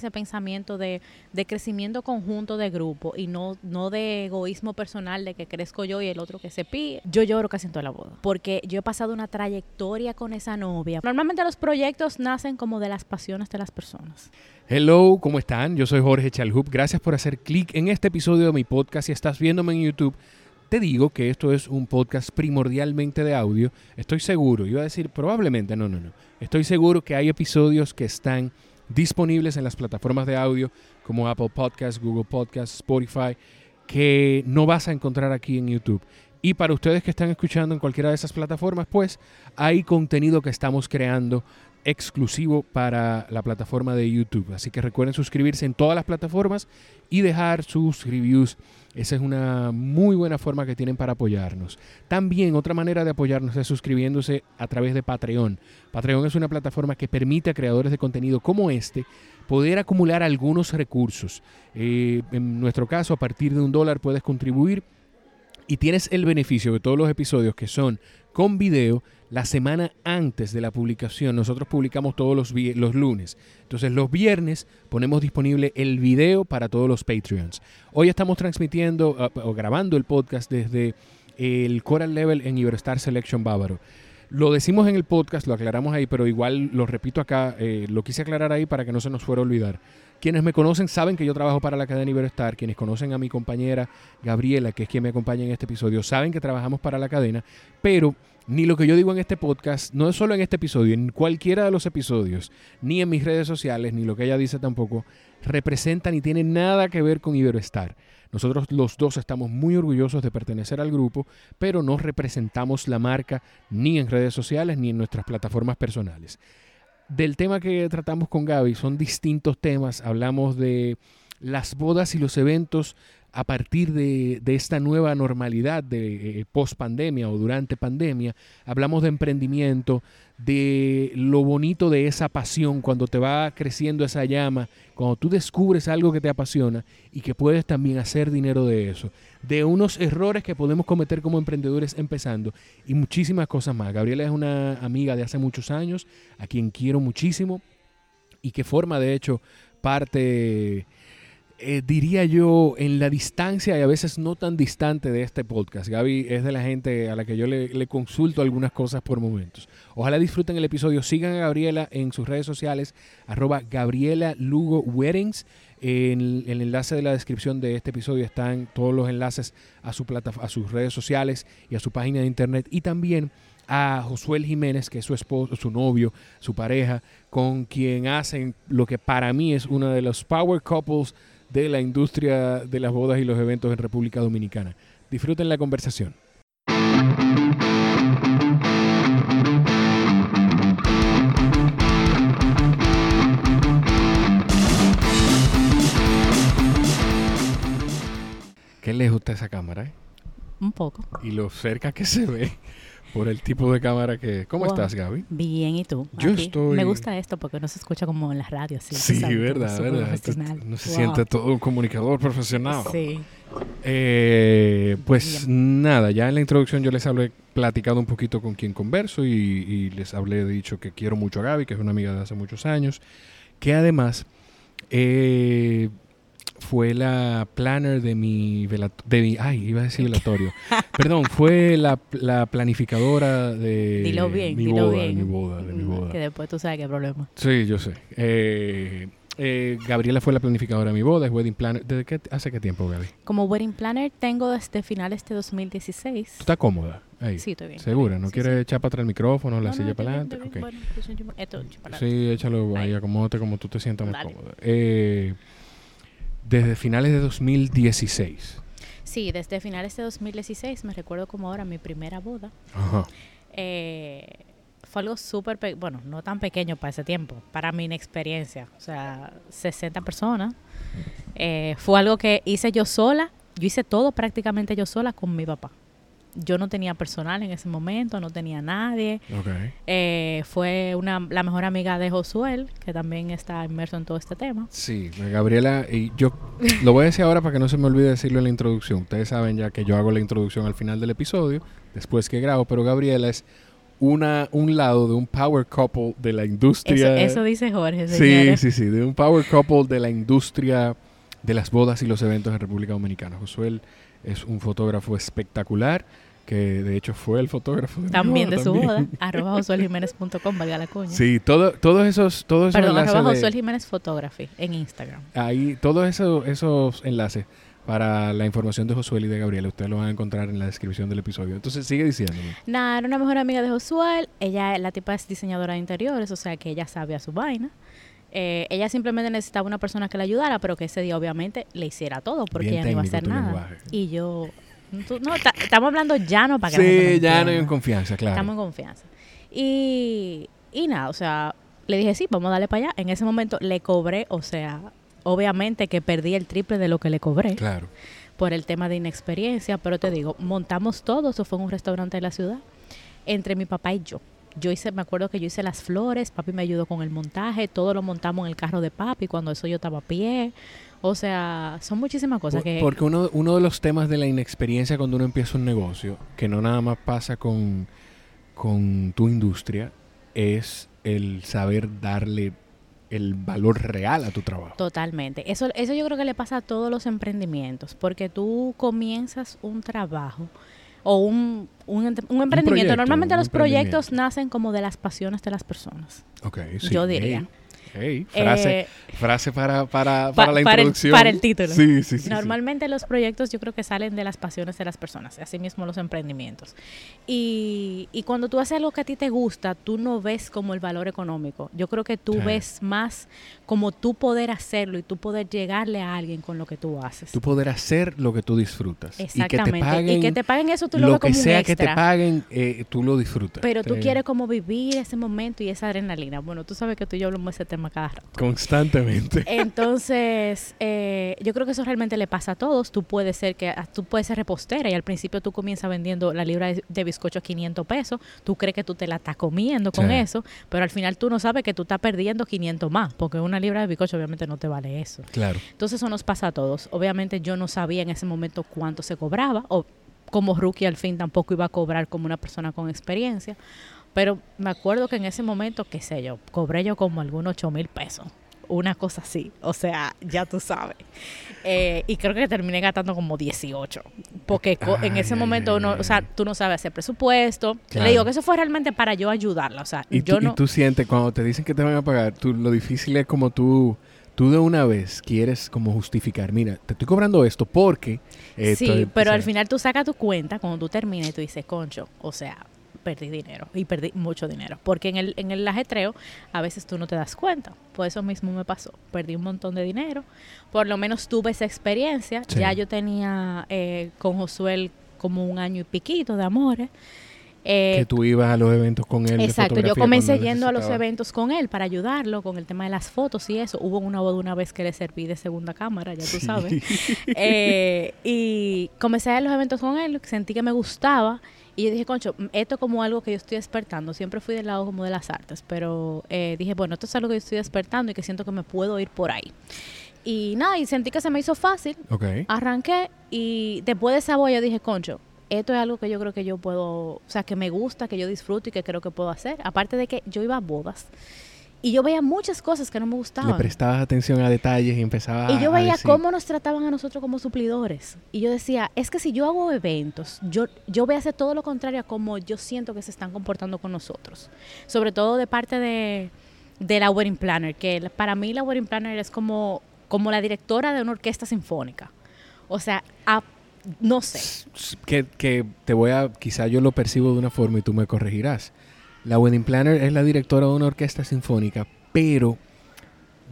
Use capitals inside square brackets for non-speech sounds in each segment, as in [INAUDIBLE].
ese pensamiento de, de, crecimiento conjunto de grupo y no, no de egoísmo personal de que crezco yo y el otro que se pide. Yo lloro casi en toda la boda porque yo he pasado una trayectoria con esa novia. Normalmente los proyectos nacen como de las pasiones de las personas. Hello, ¿cómo están? Yo soy Jorge Chalhub. Gracias por hacer clic en este episodio de mi podcast. Si estás viéndome en YouTube, te digo que esto es un podcast primordialmente de audio. Estoy seguro, iba a decir probablemente, no, no, no. Estoy seguro que hay episodios que están disponibles en las plataformas de audio como Apple Podcasts, Google Podcasts, Spotify, que no vas a encontrar aquí en YouTube. Y para ustedes que están escuchando en cualquiera de esas plataformas, pues hay contenido que estamos creando exclusivo para la plataforma de YouTube. Así que recuerden suscribirse en todas las plataformas y dejar sus reviews. Esa es una muy buena forma que tienen para apoyarnos. También otra manera de apoyarnos es suscribiéndose a través de Patreon. Patreon es una plataforma que permite a creadores de contenido como este poder acumular algunos recursos. Eh, en nuestro caso, a partir de un dólar puedes contribuir y tienes el beneficio de todos los episodios que son con video la semana antes de la publicación. Nosotros publicamos todos los, lunes. Entonces los viernes ponemos disponible el video para todos los Patreons. Hoy estamos transmitiendo uh, o grabando el podcast desde el Coral Level en Iberostar Selection Bávaro. Lo decimos en el podcast, lo aclaramos ahí, pero igual lo repito acá, eh, lo quise aclarar ahí para que no se nos fuera a olvidar. Quienes me conocen saben que yo trabajo para la cadena Iberostar. Quienes conocen a mi compañera Gabriela, que es quien me acompaña en este episodio, saben que trabajamos para la cadena, pero ni lo que yo digo en este podcast, no es solo en este episodio, en cualquiera de los episodios, ni en mis redes sociales, ni lo que ella dice tampoco, representa ni tiene nada que ver con Iberoestar. Nosotros los dos estamos muy orgullosos de pertenecer al grupo, pero no representamos la marca ni en redes sociales ni en nuestras plataformas personales. Del tema que tratamos con Gaby son distintos temas. Hablamos de las bodas y los eventos a partir de, esta nueva normalidad de eh, post pandemia o durante pandemia, hablamos de emprendimiento, de lo bonito de esa pasión, cuando te va creciendo esa llama, cuando tú descubres algo que te apasiona y que puedes también hacer dinero de eso, de unos errores que podemos cometer como emprendedores empezando y muchísimas cosas más. Gabriela es una amiga de hace muchos años, a quien quiero muchísimo y que forma de hecho parte eh, diría yo, en la distancia y a veces no tan distante de este podcast. Gaby es de la gente a la que yo le, consulto algunas cosas por momentos. Ojalá disfruten el episodio. Sigan a Gabriela en sus redes sociales, arroba Gabriela Lugo Weddings. En el, enlace de la descripción de este episodio están todos los enlaces a, su plata, a sus redes sociales y a su página de internet. Y también a Josué Jiménez, que es su esposo, su novio, su pareja, con quien hacen lo que para mí es uno de los power couples de la industria de las bodas y los eventos en República Dominicana. Disfruten la conversación. Qué lejos está esa cámara, ¿eh? Un poco. Y lo cerca que se ve. Por el tipo de cámara que... ¿Cómo estás, Gaby? Bien, ¿y tú? Yo estoy... Me gusta esto porque no se escucha como en la radio. Así, sí, verdad, verdad. no se siente todo un comunicador profesional. Sí. Eh, pues nada, ya en la introducción yo les hablé platicado un poquito con quien converso y, y les hablé dicho que quiero mucho a Gaby, que es una amiga de hace muchos años, que además... Eh, fue la planner de mi, de mi ay, iba a decir velatorio. Perdón, fue la, la planificadora de bien, mi, boda, de mi boda, de mi boda. Que después tú sabes qué problema. Sí, yo sé. Eh, eh, Gabriela fue la planificadora de mi boda, es wedding planner. ¿Desde qué, hace qué tiempo, Gaby? Como wedding planner tengo desde finales de 2016. ¿Tú estás cómoda? Ahí. Sí, estoy bien. ¿Segura? ¿No quieres echar para atrás el micrófono, la silla para adelante? Okay. Bueno, pues, esto, sí, échalo ahí, acomódate como tú te sientas más cómoda. Eh, desde finales de 2016. Sí, desde finales de 2016, me recuerdo como ahora mi primera boda. Eh, fue algo súper, bueno, no tan pequeño para ese tiempo, para mi inexperiencia. O sea, 60 personas. Eh, fue algo que hice yo sola. Yo hice todo prácticamente yo sola con mi papá yo no tenía personal en ese momento, no tenía nadie. Eh, fue una, la mejor amiga de Josuel, que también está inmerso en todo este tema. Sí, Gabriela, y yo lo voy a decir ahora para que no se me olvide decirlo en la introducción. Ustedes saben ya que yo hago la introducción al final del episodio, después que grabo, pero Gabriela es una, un lado de un power couple de la industria. Eso, dice Jorge. Sí, sí, sí, de un power couple de la industria de las bodas y los eventos en República Dominicana. Josué es un fotógrafo espectacular que de hecho fue el fotógrafo de también de su boda, arroba josueljiménez.com, valga la cuña. Sí, todo, todos esos, todos esos Perdón, arroba Josuel Jiménez Photography en Instagram. Ahí, todos esos, esos enlaces para la información de Josué y de Gabriela, ustedes lo van a encontrar en la descripción del episodio. Entonces, sigue diciéndome. Nada, era una mejor amiga de Josué, ella, la tipa es diseñadora de interiores, o sea que ella sabe a su vaina. Eh, ella simplemente necesitaba una persona que la ayudara, pero que ese día obviamente le hiciera todo, porque ella no iba a hacer nada. Y yo no, estamos hablando llano para que Sí, llano y en confianza, claro. Estamos en confianza. Y, y nada, o sea, le dije, sí, vamos a darle para allá. En ese momento le cobré, o sea, obviamente que perdí el triple de lo que le cobré. Claro. Por el tema de inexperiencia, pero te digo, montamos todo, eso fue en un restaurante de la ciudad, entre mi papá y yo. Yo hice, me acuerdo que yo hice las flores, papi me ayudó con el montaje, todo lo montamos en el carro de papi cuando eso yo estaba a pie. O sea, son muchísimas cosas que... Porque uno, uno de los temas de la inexperiencia cuando uno empieza un negocio, que no nada más pasa con, con tu industria, es el saber darle el valor real a tu trabajo. Totalmente. Eso, eso yo creo que le pasa a todos los emprendimientos, porque tú comienzas un trabajo o un, un, emprendimiento. Normalmente los proyectos nacen como de las pasiones de las personas. Okay, sí. Yo diría frase, eh, frase para, para, para la introducción. para el título. Sí, sí, sí. Normalmente los proyectos yo creo que salen de las pasiones de las personas, así mismo los emprendimientos. Y, y cuando tú haces algo que a ti te gusta, tú no ves como el valor económico. Yo creo que tú ves más como tú poder hacerlo y tú poder llegarle a alguien con lo que tú haces. Tú poder hacer lo que tú disfrutas. Exactamente. Y que te paguen, y que te paguen eso tú lo, ves como que sea que te paguen, eh, tú lo disfrutas. Pero tú quieres como vivir ese momento y esa adrenalina. Bueno, tú sabes que tú y yo hablamos de ese tema Constantemente. [LAUGHS] Entonces, eh, yo creo que eso realmente le pasa a todos. Tú puedes ser que ah, tú puedes ser repostera y al principio tú comienzas vendiendo la libra de, bizcocho a 500 pesos. Tú crees que tú te la estás comiendo con eso, pero al final tú no sabes que tú estás perdiendo 500 más, porque una libra de bizcocho obviamente no te vale eso. Claro. Entonces, eso nos pasa a todos. Obviamente yo no sabía en ese momento cuánto se cobraba o como rookie al fin tampoco iba a cobrar como una persona con experiencia. Pero me acuerdo que en ese momento, qué sé yo, cobré yo como algunos 8 mil pesos. Una cosa así. O sea, ya tú sabes. Eh, y creo que terminé gastando como 18. Porque en ese momento, uno, o sea, tú no sabes hacer presupuesto. Le digo que eso fue realmente para yo ayudarla. O sea, ¿Y yo tú, no. Y tú sientes, cuando te dicen que te van a pagar, tú, lo difícil es como tú tú de una vez quieres como justificar, mira, te estoy cobrando esto porque... sí, pero al final tú sacas tu cuenta cuando tú terminas y tú dices, concho, o sea, perdí dinero y perdí mucho dinero. Porque en el, en el ajetreo a veces tú no te das cuenta. Por eso mismo me pasó. Perdí un montón de dinero. Por lo menos tuve esa experiencia. Ya yo tenía eh, con Josué como un año y piquito de amores. Eh, que tú ibas a los eventos con él. Exacto, yo comencé yendo a los eventos con él para ayudarlo con el tema de las fotos y eso. Hubo una boda una vez que le serví de segunda cámara, ya tú sabes. [LAUGHS] Eh, y comencé a los eventos con él, sentí que me gustaba y yo dije, concho, esto es como algo que yo estoy despertando. Siempre fui del lado como de las artes, pero eh, dije, bueno, esto es algo que yo estoy despertando y que siento que me puedo ir por ahí. Y nada, y sentí que se me hizo fácil. Arranqué y después de esa boda yo dije, concho, esto es algo que yo creo que yo puedo, o sea, que me gusta, que yo disfruto y que creo que puedo hacer. Aparte de que yo iba a bodas y yo veía muchas cosas que no me gustaban. Le prestabas atención a detalles y empezaba Y yo veía cómo nos trataban a nosotros como suplidores. Y yo decía, es que si yo hago eventos, yo, yo voy a hacer todo lo contrario a como yo siento que se están comportando con nosotros. Sobre todo de parte de, de la wedding planner, que para mí la wedding planner es como, como la directora de una orquesta sinfónica. O sea, no sé. Que, que te voy a, quizá yo lo percibo de una forma y tú me corregirás la wedding planner es la directora de una orquesta sinfónica, pero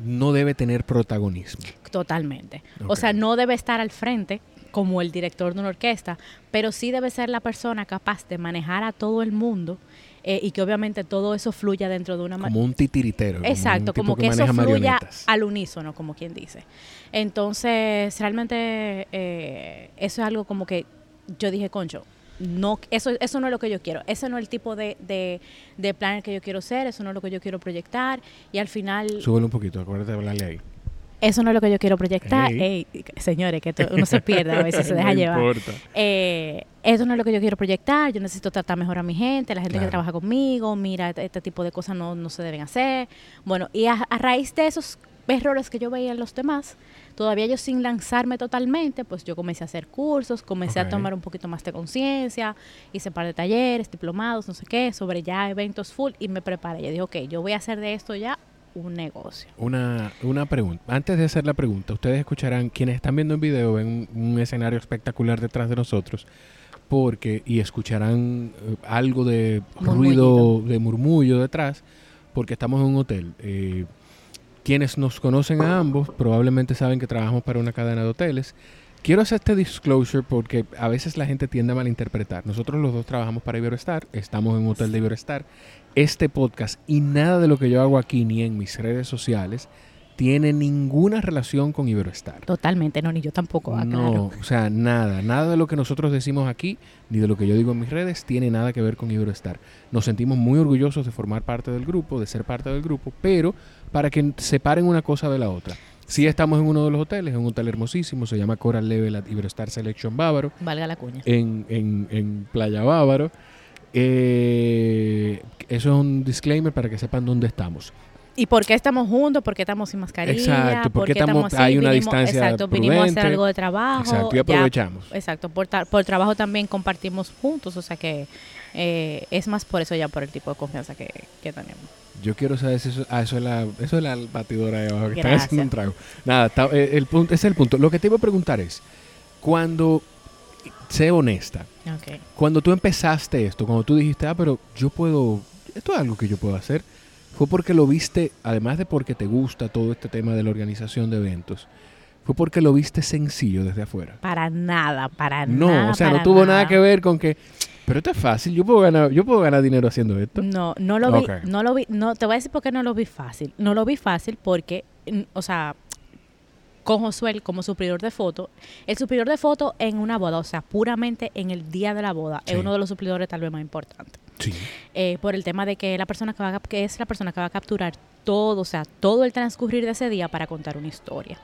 no debe tener protagonismo. Totalmente. O sea, no debe estar al frente como el director de una orquesta, pero sí debe ser la persona capaz de manejar a todo el mundo eh, y que obviamente todo eso fluya dentro de una como un titiritero exacto como, que, eso fluya al unísono como quien dice entonces realmente eh, eso es algo como que yo dije concho no, eso, eso no es lo que yo quiero. Ese no es el tipo de, de, de planner que yo quiero ser, eso no es lo que yo quiero proyectar. Y al final... Súbelo un poquito, acuérdate de hablarle ahí. eso no es lo que yo quiero proyectar. Ey, señores, que uno se pierde a veces, se [LAUGHS] deja llevar. Eh, eso no es lo que yo quiero proyectar. Yo necesito tratar mejor a mi gente, la gente que trabaja conmigo. Mira, este, este, tipo de cosas no, no se deben hacer. Bueno, y a, raíz de esos errores que yo veía en los demás, todavía yo sin lanzarme totalmente, pues yo comencé a hacer cursos, comencé a tomar un poquito más de conciencia, hice un par de talleres, diplomados, no sé qué, sobre ya eventos full y me preparé. Yo dije, ok, yo voy a hacer de esto ya un negocio. Una, una pregunta. Antes de hacer la pregunta, ustedes escucharán, quienes están viendo el video, ven un, escenario espectacular detrás de nosotros, porque, y escucharán eh, algo de ruido, de murmullo detrás, porque estamos en un hotel. Eh, quienes nos conocen a ambos probablemente saben que trabajamos para una cadena de hoteles. Quiero hacer este disclosure porque a veces la gente tiende a malinterpretar. Nosotros los dos trabajamos para Iberostar, estamos en un hotel de Iberostar este podcast y nada de lo que yo hago aquí ni en mis redes sociales tiene ninguna relación con Iberoestar. Totalmente, no, ni yo tampoco. Ah, no, o sea, nada, nada de lo que nosotros decimos aquí, ni de lo que yo digo en mis redes, tiene nada que ver con Iberoestar. Nos sentimos muy orgullosos de formar parte del grupo, de ser parte del grupo, pero para que separen una cosa de la otra. Sí estamos en uno de los hoteles, en un hotel hermosísimo, se llama Coral Level at Iberostar Selection Bávaro. Valga la cuña. En, en, en Playa Bávaro. Eh, eso es un disclaimer para que sepan dónde estamos. ¿Y por qué estamos juntos? ¿Por qué estamos sin mascarilla? Exacto, ¿por qué estamos, hay una distancia Exacto, vinimos a hacer algo de trabajo. Exacto, y aprovechamos. exacto, por, por trabajo también compartimos juntos, o sea que eh, es más por eso ya, por el tipo de confianza que, tenemos. Yo quiero saber si eso, ah, eso, es la, eso es la batidora de abajo que está haciendo un trago. Nada, eh, el punto, ese es el punto. Lo que te iba a preguntar es, cuando sé honesta. Cuando tú empezaste esto, cuando tú dijiste, ah, pero yo puedo, esto es algo que yo puedo hacer, fue porque lo viste, además de porque te gusta todo este tema de la organización de eventos, fue porque lo viste sencillo desde afuera. Para nada, para nada. No, o sea, no tuvo nada. que ver con que, pero esto es fácil, yo puedo ganar, yo puedo ganar dinero haciendo esto. No, no lo vi, no lo vi, no, te voy a decir por qué no lo vi fácil. No lo vi fácil porque, o sea, con Josué como superior de foto. El superior de foto en una boda, o sea, puramente en el día de la boda, es uno de los suplidores tal vez más importantes. Sí. Eh, por el tema de que la persona que, va que es la persona que va a capturar todo, o sea, todo el transcurrir de ese día para contar una historia.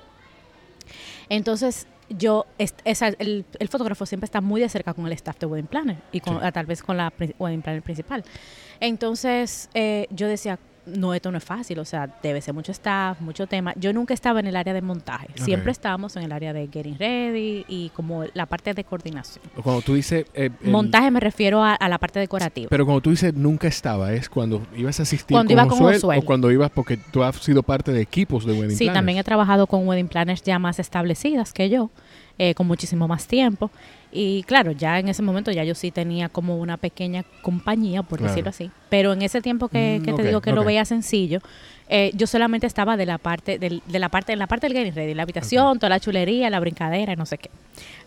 Entonces, yo, el, fotógrafo siempre está muy de cerca con el staff de Wedding Planner y con, tal vez con la Wedding Planner principal. Entonces, eh, yo decía, no, esto no es fácil, o sea, debe ser mucho staff, mucho tema. Yo nunca estaba en el área de montaje, siempre estábamos en el área de getting ready y como la parte de coordinación. Cuando tú dices... Eh, montaje me refiero a, la parte decorativa. Pero cuando tú dices nunca estaba, ¿es cuando ibas a asistir cuando con, iba con o cuando ibas porque tú has sido parte de equipos de wedding sí, también he trabajado con wedding planners ya más establecidas que yo, eh, con muchísimo más tiempo. Y claro, ya en ese momento ya yo sí tenía como una pequeña compañía, por decirlo así. Pero en ese tiempo que, mm, te digo que lo veía sencillo, eh, yo solamente estaba de la parte de, la parte en la parte del getting ready, la habitación, toda la chulería, la brincadera, no sé qué.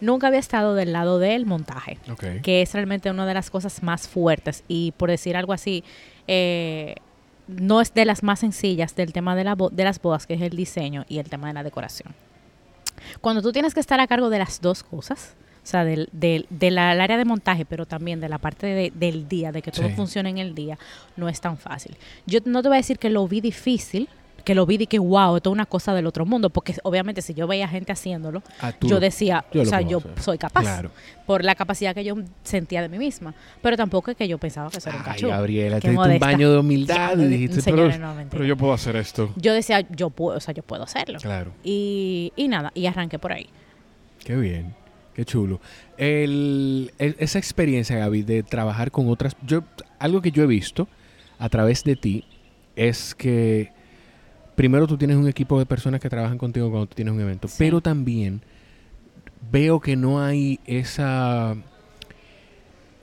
Nunca había estado del lado del montaje, que es realmente una de las cosas más fuertes y por decir algo así, eh, no es de las más sencillas del tema de, la de las bodas, que es el diseño y el tema de la decoración. Cuando tú tienes que estar a cargo de las dos cosas, o sea, del, del, del, área de montaje, pero también de la parte del día, de que todo funcione en el día, no es tan fácil. Yo no te voy a decir que lo vi difícil, que lo vi y que wow, esto es una cosa del otro mundo, porque obviamente si yo veía gente haciéndolo, ah, yo decía, o sea, yo soy capaz, por la capacidad que yo sentía de mí misma, pero tampoco es que yo pensaba que eso era un cachorro. Gabriela, te un baño de humildad y dijiste, pero, pero, yo puedo hacer esto. Yo decía, yo puedo, o sea, yo puedo hacerlo. Claro. Y, y nada, y arranqué por ahí. Qué bien. Qué chulo. El, esa experiencia, Gaby, de trabajar con otras... Yo, algo que yo he visto a través de ti es que primero tú tienes un equipo de personas que trabajan contigo cuando tú tienes un evento, pero también veo que no hay esa...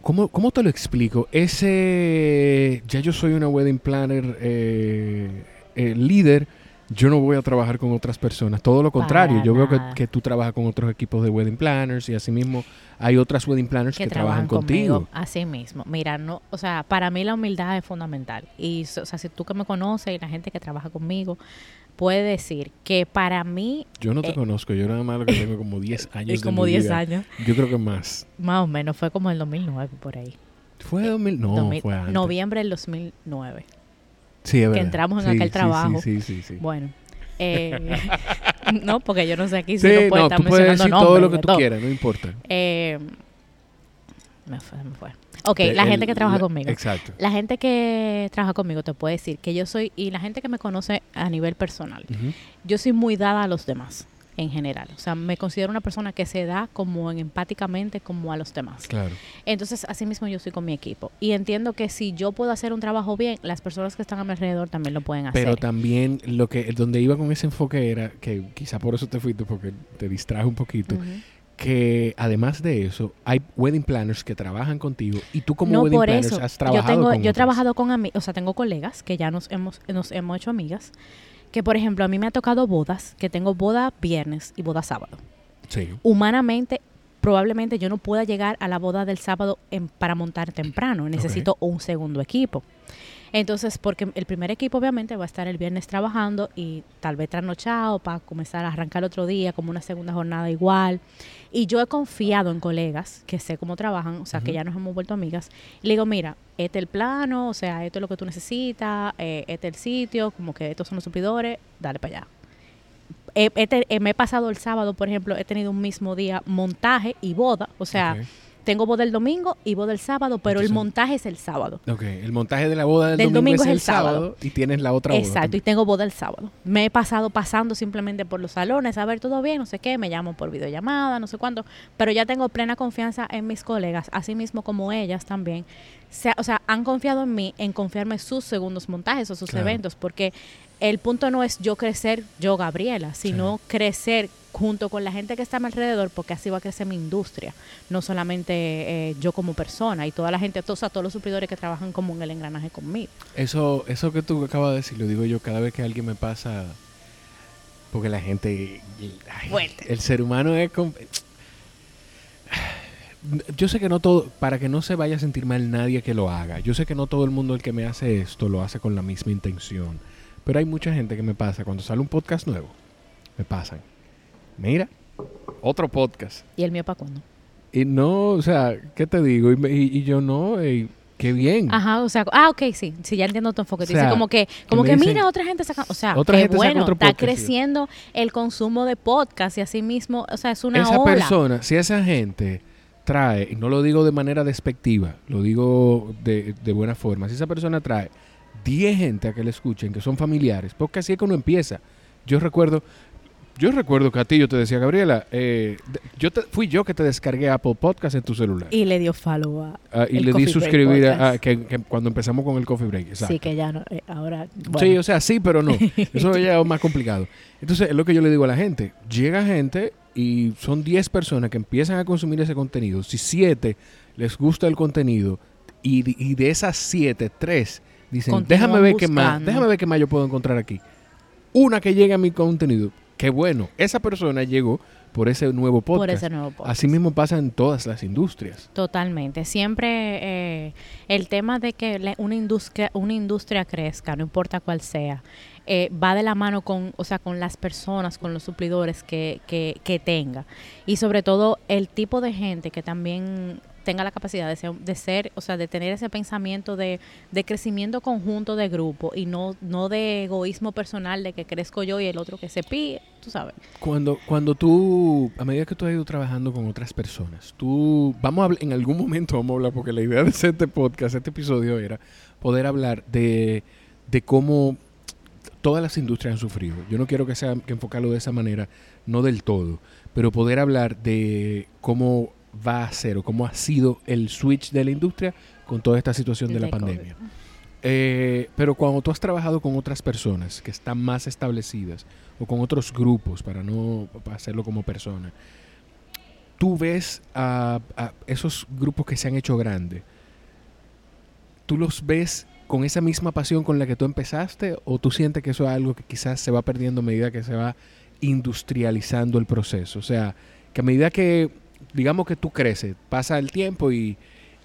¿Cómo, ¿Cómo, te lo explico? Ese... Ya yo soy una wedding planner eh, eh, líder yo no voy a trabajar con otras personas. Todo lo contrario, yo veo que, tú trabajas con otros equipos de wedding planners y asimismo hay otras wedding planners que, trabajan, contigo. Así mismo. Mira, no, o sea, para mí la humildad es fundamental. Y, o sea, si tú que me conoces y la gente que trabaja conmigo puede decir que para mí... Yo no te eh, conozco, yo nada más lo que tengo como 10 [LAUGHS] años. como 10 años. Yo creo que más. Más o menos, fue como el 2009 por ahí. ¿Fue 2000? No, fue antes. Noviembre del 2009 que entramos en aquel trabajo. Sí, sí, sí, Bueno, eh, [LAUGHS] [LAUGHS] no, porque yo no sé aquí si no puede estar puedes decir todo lo que tú quieras, no importa. Eh, me fue, me fue. Ok, la gente que trabaja conmigo. Exacto. La gente que trabaja conmigo te puede decir que yo soy, y la gente que me conoce a nivel personal, yo soy muy dada a los demás en general. O sea, me considero una persona que se da como en, empáticamente como a los demás. Claro. Entonces, así mismo yo soy con mi equipo. Y entiendo que si yo puedo hacer un trabajo bien, las personas que están a mi alrededor también lo pueden hacer. Pero también lo que donde iba con ese enfoque era que quizá por eso te fuiste porque te distraje un poquito. Que además de eso, hay wedding planners que trabajan contigo y tú como wedding planners has trabajado yo tengo, con Yo he trabajado con amigos, o sea, tengo colegas que ya nos hemos, nos hemos hecho amigas que por ejemplo a mí me ha tocado bodas, que tengo boda viernes y boda sábado. Sí. Humanamente, probablemente yo no pueda llegar a la boda del sábado para montar temprano, necesito un segundo equipo. Entonces, porque el primer equipo obviamente va a estar el viernes trabajando y tal vez trasnochado para comenzar a arrancar otro día como una segunda jornada igual. Y yo he confiado en colegas que sé cómo trabajan, o sea, que ya nos hemos vuelto amigas. Y le digo, mira, este es el plano, o sea, esto es lo que tú necesitas, eh, este es el sitio, como que estos son los suplidores, dale para allá. Eh, me he pasado el sábado, por ejemplo, he tenido un mismo día montaje y boda, o sea tengo boda el domingo y boda el sábado, pero el montaje es el sábado. Ok, el montaje de la boda del, domingo, es el sábado, y tienes la otra boda. Exacto, y tengo boda el sábado. Me he pasado pasando simplemente por los salones a ver todo bien, no sé qué, me llamo por videollamada, no sé cuánto, pero ya tengo plena confianza en mis colegas, así mismo como ellas también. o sea, han confiado en mí en confiarme sus segundos montajes o sus eventos, porque el punto no es yo crecer, yo Gabriela, sino crecer junto con la gente que está a mi alrededor, porque así va a crecer mi industria, no solamente eh, yo como persona y toda la gente, o sea, todos los suplidores que trabajan como en el engranaje conmigo. Eso, eso que tú acabas de decir, lo digo yo cada vez que alguien me pasa, porque la gente, el ser humano es... Yo sé que no todo, para que no se vaya a sentir mal nadie que lo haga, yo sé que no todo el mundo el que me hace esto lo hace con la misma intención, pero hay mucha gente que me pasa, cuando sale un podcast nuevo, me pasan Mira, otro podcast. ¿Y el mío para cuándo? Y no, o sea, ¿qué te digo? Y, yo no, qué bien. Ajá, o sea, ah, ok, sí, sí, ya entiendo tu enfoque. Dice como que, como que, mira, otra gente saca, o sea, qué bueno, está creciendo el consumo de podcast y así mismo, o sea, es una Esa persona, si esa gente trae, y no lo digo de manera despectiva, lo digo de, de buena forma, si esa persona trae 10 gente a que le escuchen, que son familiares, porque así es que uno empieza. Yo recuerdo, yo recuerdo que a ti yo te decía, Gabriela, eh, yo te, fui yo que te descargué Apple Podcast en tu celular. Y le dio follow a. Ah, y le di suscribir a, que, cuando empezamos con el Coffee Break. Exacto. Sí, que ya no, eh, ahora. Sí, o sea, sí, pero no. [LAUGHS] Eso ya es más complicado. Entonces, es lo que yo le digo a la gente. Llega gente y son 10 personas que empiezan a consumir ese contenido. Si 7 les gusta el contenido y, y de esas 7, 3 dicen, déjame ver, qué más, déjame ver qué más yo puedo encontrar aquí. Una que llegue a mi contenido qué bueno, esa persona llegó por ese nuevo podcast. Por ese nuevo podcast. Así mismo pasa en todas las industrias. Totalmente. Siempre eh, el tema de que una industria, una industria crezca, no importa cuál sea, eh, va de la mano con, o sea, con las personas, con los suplidores que, que, que tenga. Y sobre todo el tipo de gente que también tenga la capacidad de ser, de ser, o sea, de tener ese pensamiento de, crecimiento conjunto de grupo y no, de egoísmo personal de que crezco yo y el otro que se pide, tú sabes. Cuando, cuando tú, a medida que tú has ido trabajando con otras personas, tú, vamos a hablar, en algún momento vamos a hablar, porque la idea de [LAUGHS] este podcast, este episodio era poder hablar de cómo todas las industrias han sufrido. Yo no quiero que sea que enfocarlo de esa manera, no del todo, pero poder hablar de cómo va a ser o cómo ha sido el switch de la industria con toda esta situación de la pandemia. Eh, pero cuando tú has trabajado con otras personas que están más establecidas o con otros grupos, para no hacerlo como persona, tú ves a, esos grupos que se han hecho grandes, tú los ves con esa misma pasión con la que tú empezaste o tú sientes que eso es algo que quizás se va perdiendo a medida que se va industrializando el proceso? O sea, que a medida que digamos que tú creces, pasa el tiempo y,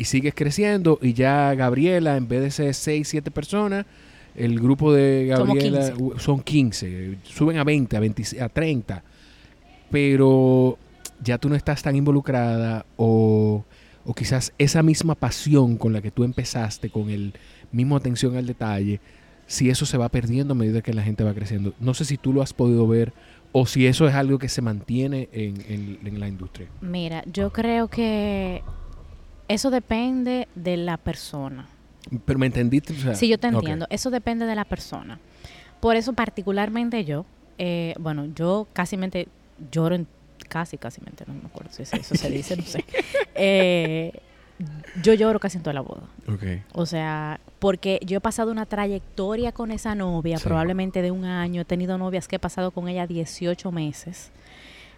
sigues creciendo y ya Gabriela, en vez de ser 6, 7 personas, el grupo de Gabriela son 15, suben a 20, a, 20, a 30, pero ya tú no estás tan involucrada o, o quizás esa misma pasión con la que tú empezaste, con el mismo atención al detalle, si eso se va perdiendo a medida que la gente va creciendo. No sé si tú lo has podido ver o si eso es algo que se mantiene en, en la industria. Mira, yo creo que eso depende de la persona. Pero me entendiste. sí, yo te entiendo. Eso depende de la persona. Por eso particularmente yo, eh, bueno, yo casi lloro en, casi, casi mente, no me acuerdo si eso se dice, no sé. [LAUGHS] Eh, yo lloro casi en toda la boda. Okay. O sea, porque yo he pasado una trayectoria con esa novia, probablemente de un año. He tenido novias que he pasado con ella 18 meses.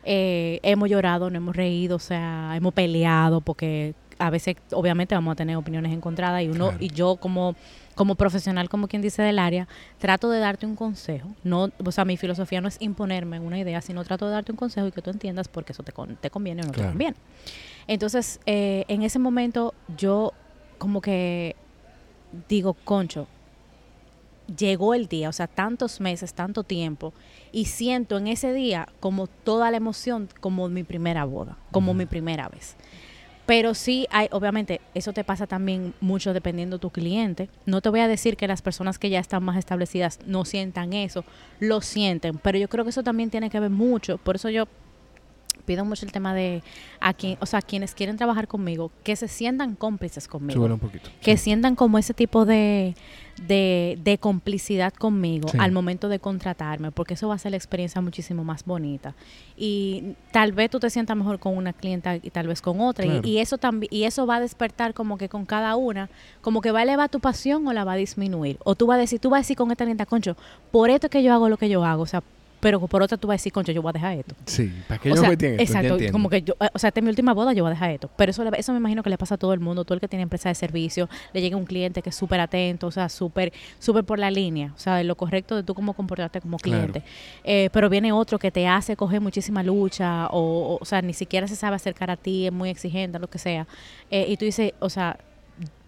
Eh, hemos llorado, no hemos reído, o sea, hemos peleado porque a veces obviamente vamos a tener opiniones encontradas y uno y yo como como profesional, como quien dice del área, trato de darte un consejo. No, o sea, mi filosofía no es imponerme una idea, sino trato de darte un consejo y que tú entiendas porque eso te, te conviene o no te conviene. Entonces, eh, en ese momento yo como que digo, concho, llegó el día, o sea, tantos meses, tanto tiempo, y siento en ese día como toda la emoción, como mi primera boda, como mi primera vez. Pero sí hay, obviamente, eso te pasa también mucho dependiendo de tu cliente. No te voy a decir que las personas que ya están más establecidas no sientan eso, lo sienten, pero yo creo que eso también tiene que ver mucho. Por eso yo pido mucho el tema de a quien, o sea, quienes quieren trabajar conmigo, que se sientan cómplices conmigo. un poquito. Que sientan como ese tipo de, de, complicidad conmigo al momento de contratarme, porque eso va a hacer la experiencia muchísimo más bonita. Y tal vez tú te sientas mejor con una clienta y tal vez con otra. Y, eso también, y eso va a despertar como que con cada una, como que va a elevar tu pasión o la va a disminuir. O tú vas a decir, tú vas a decir con esta clienta, concho, por esto que yo hago lo que yo hago, o sea, pero por otra tú vas a decir, concho, yo voy a dejar esto. Sí, para que yo sea, me Exacto, como que yo, o sea, esta es mi última boda, yo voy a dejar esto. Pero eso, eso me imagino que le pasa a todo el mundo, todo el que tiene empresa de servicio, le llega un cliente que es súper atento, o sea, súper súper por la línea, o sea, de lo correcto de tú cómo comportarte como cliente. Eh, pero viene otro que te hace coger muchísima lucha, o, o, sea, ni siquiera se sabe acercar a ti, es muy exigente, lo que sea. Eh, y tú dices, o sea,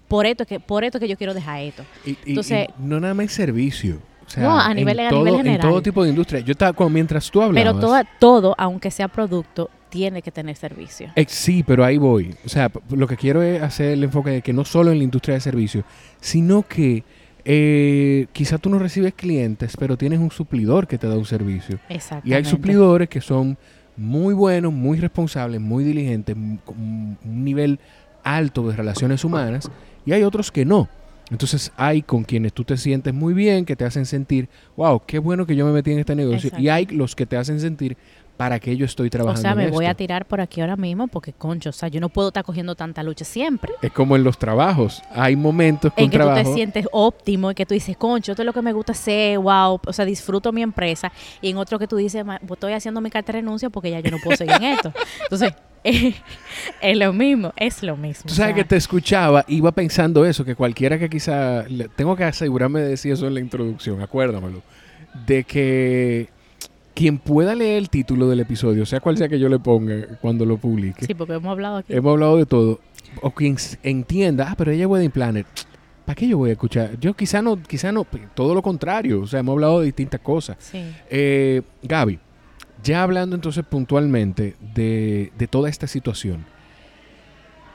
por esto que por esto que yo quiero dejar esto. Entonces, no nada más servicio no, a nivel, a nivel general. En todo tipo de industria. Yo estaba, como mientras tú hablabas. Pero todo, todo, aunque sea producto, tiene que tener servicio. sí, pero ahí voy. O sea, lo que quiero es hacer el enfoque de que no solo en la industria de servicio, sino que eh, quizá tú no recibes clientes, pero tienes un suplidor que te da un servicio. Exactamente. Y hay suplidores que son muy buenos, muy responsables, muy diligentes, con un nivel alto de relaciones humanas, y hay otros que no. Entonces hay con quienes tú te sientes muy bien, que te hacen sentir, wow, qué bueno que yo me metí en este negocio. Y hay los que te hacen sentir, para que yo estoy trabajando. O sea, me voy a tirar por aquí ahora mismo porque, concho, o sea, yo no puedo estar cogiendo tanta lucha siempre. Es como en los trabajos. Hay momentos con en que tú te sientes óptimo y que tú dices, concho, esto es lo que me gusta hacer, wow, o sea, disfruto mi empresa. Y en otro que tú dices, estoy haciendo mi carta de renuncia porque ya yo no puedo seguir en esto. [LAUGHS] Entonces, [LAUGHS] es lo mismo, es lo mismo. Tú sabes que te escuchaba, iba pensando eso, que cualquiera que quizá, tengo que asegurarme de decir eso en la introducción, acuérdamelo, de que quien pueda leer el título del episodio, sea cual sea que yo le ponga cuando lo publique. Sí, porque hemos hablado aquí. Hemos hablado de todo. O quien entienda, ah, pero ella es Wedding Planner. ¿Para qué yo voy a escuchar? Yo quizá no, quizá no, todo lo contrario. O sea, hemos hablado de distintas cosas. Sí. Eh, Gaby, ya hablando entonces puntualmente de, toda esta situación,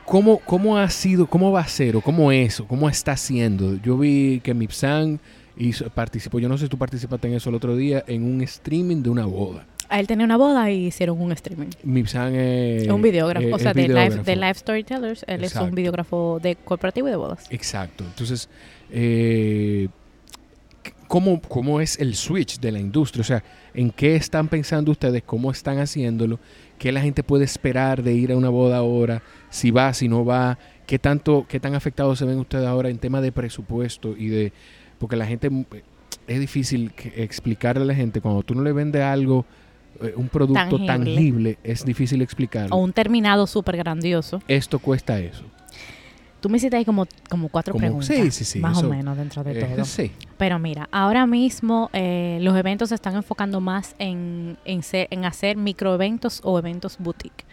¿cómo, ¿cómo, ha sido, cómo va a ser o cómo es o cómo está siendo? Yo vi que Mipsan hizo, participó, yo no sé si tú participaste en eso el otro día, en un streaming de una boda. A él tenía una boda y hicieron un streaming. Mipsan es... Un videógrafo, o sea, de live, de live Storytellers, él es un videógrafo de corporativo y de bodas. Exacto. Entonces, eh, ¿cómo, ¿cómo es el switch de la industria? O sea, ¿en qué están pensando ustedes? ¿Cómo están haciéndolo? ¿Qué la gente puede esperar de ir a una boda ahora? Si va, si no va. ¿Qué, tanto, qué tan afectados se ven ustedes ahora en tema de presupuesto y de... Porque la gente... Es difícil explicarle a la gente cuando tú no le vendes algo eh, un producto tangible. es difícil explicarlo. O un terminado súper grandioso. Esto cuesta eso. Tú me hiciste ahí como, como cuatro preguntas. Sí, sí, sí. Más o menos dentro de eh, todo. Sí. Pero mira, ahora mismo eh, los eventos se están enfocando más en, en, ser, en hacer microeventos o eventos boutique.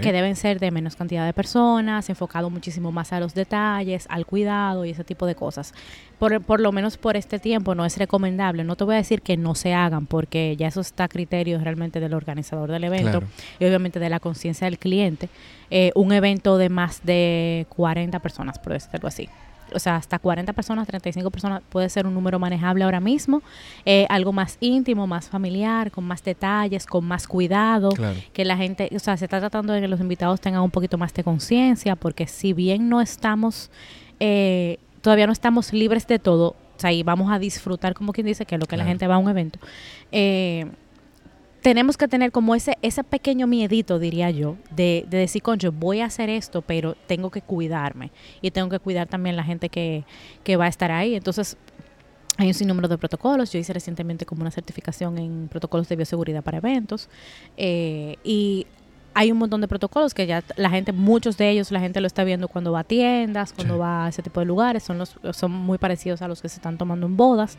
Que deben ser de menos cantidad de personas, enfocado muchísimo más a los detalles, al cuidado y ese tipo de cosas. Por, por lo menos por este tiempo no es recomendable. No te voy a decir que no se hagan, porque ya eso está a criterio realmente del organizador del evento y obviamente de la conciencia del cliente. Eh, un evento de más de 40 personas, por decirlo así. O sea, hasta 40 personas, 35 personas puede ser un número manejable ahora mismo. Eh, algo más íntimo, más familiar, con más detalles, con más cuidado. Que la gente, o sea, se está tratando de que los invitados tengan un poquito más de conciencia, porque si bien no estamos, eh, todavía no estamos libres de todo, o sea, y vamos a disfrutar, como quien dice, que es lo que la gente va a un evento. Eh, tenemos que tener como ese, ese pequeño miedito, diría yo, de, de decir, concho, voy a hacer esto, pero tengo que cuidarme. Y tengo que cuidar también la gente que, que va a estar ahí. Entonces, hay un sinnúmero de protocolos. Yo hice recientemente como una certificación en protocolos de bioseguridad para eventos. Eh, y hay un montón de protocolos que ya la gente, muchos de ellos la gente lo está viendo cuando va a tiendas, cuando va a ese tipo de lugares, son los son muy parecidos a los que se están tomando en bodas.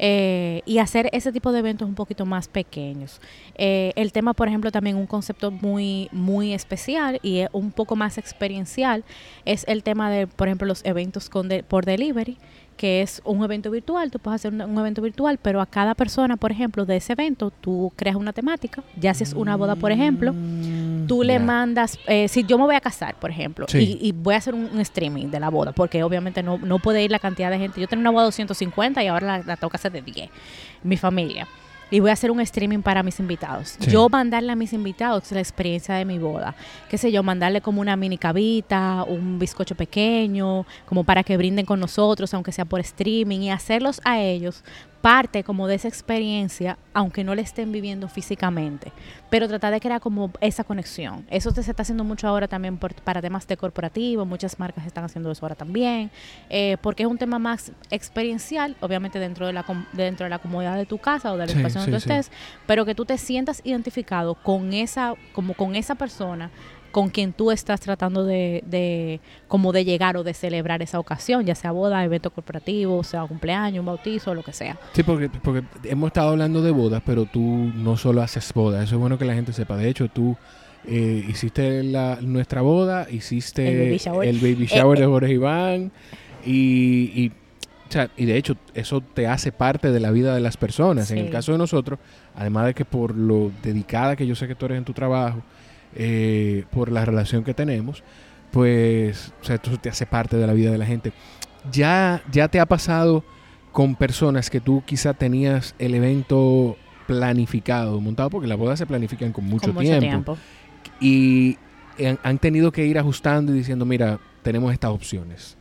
Eh, y hacer ese tipo de eventos un poquito más pequeños. Eh, el tema, por ejemplo, también un concepto muy, muy especial y un poco más experiencial es el tema de, por ejemplo, los eventos con por delivery que es un evento virtual, tú puedes hacer un, evento virtual, pero a cada persona, por ejemplo, de ese evento, tú creas una temática, ya si es una boda, por ejemplo, tú le mandas, eh, si yo me voy a casar, por ejemplo, y, voy a hacer un, streaming de la boda, porque obviamente no, no puede ir la cantidad de gente, yo tengo una boda de 250 y ahora la, la tengo que hacer de 10, mi familia y voy a hacer un streaming para mis invitados. Yo mandarle a mis invitados la experiencia de mi boda. Qué sé yo, mandarle como una mini cabita, un bizcocho pequeño, como para que brinden con nosotros, aunque sea por streaming, y hacerlos a ellos parte como de esa experiencia, aunque no le estén viviendo físicamente, pero tratar de crear como esa conexión. Eso se está haciendo mucho ahora también para temas de corporativo, muchas marcas están haciendo eso ahora también, eh, porque es un tema más experiencial, obviamente dentro de la dentro de la comodidad de tu casa o del espacio donde estés, pero que tú te sientas identificado con esa como con esa persona con quien tú estás tratando de, de, como de llegar o de celebrar esa ocasión, ya sea boda, evento corporativo, sea cumpleaños, un bautizo, lo que sea. Sí, porque, porque hemos estado hablando de bodas, pero tú no solo haces bodas, eso es bueno que la gente sepa. De hecho, tú eh, hiciste la, nuestra boda, hiciste el baby shower, de eh, Jorge Iván y, y, o sea, y de hecho eso te hace parte de la vida de las personas. En el caso de nosotros, además de que por lo dedicada que yo sé que tú eres en tu trabajo, eh, por la relación que tenemos, pues, o sea, esto te hace parte de la vida de la gente. Ya, ya te ha pasado con personas que tú quizá tenías el evento planificado, montado, porque las bodas se planifican con mucho, tiempo, Y han tenido que ir ajustando y diciendo, mira, tenemos estas opciones.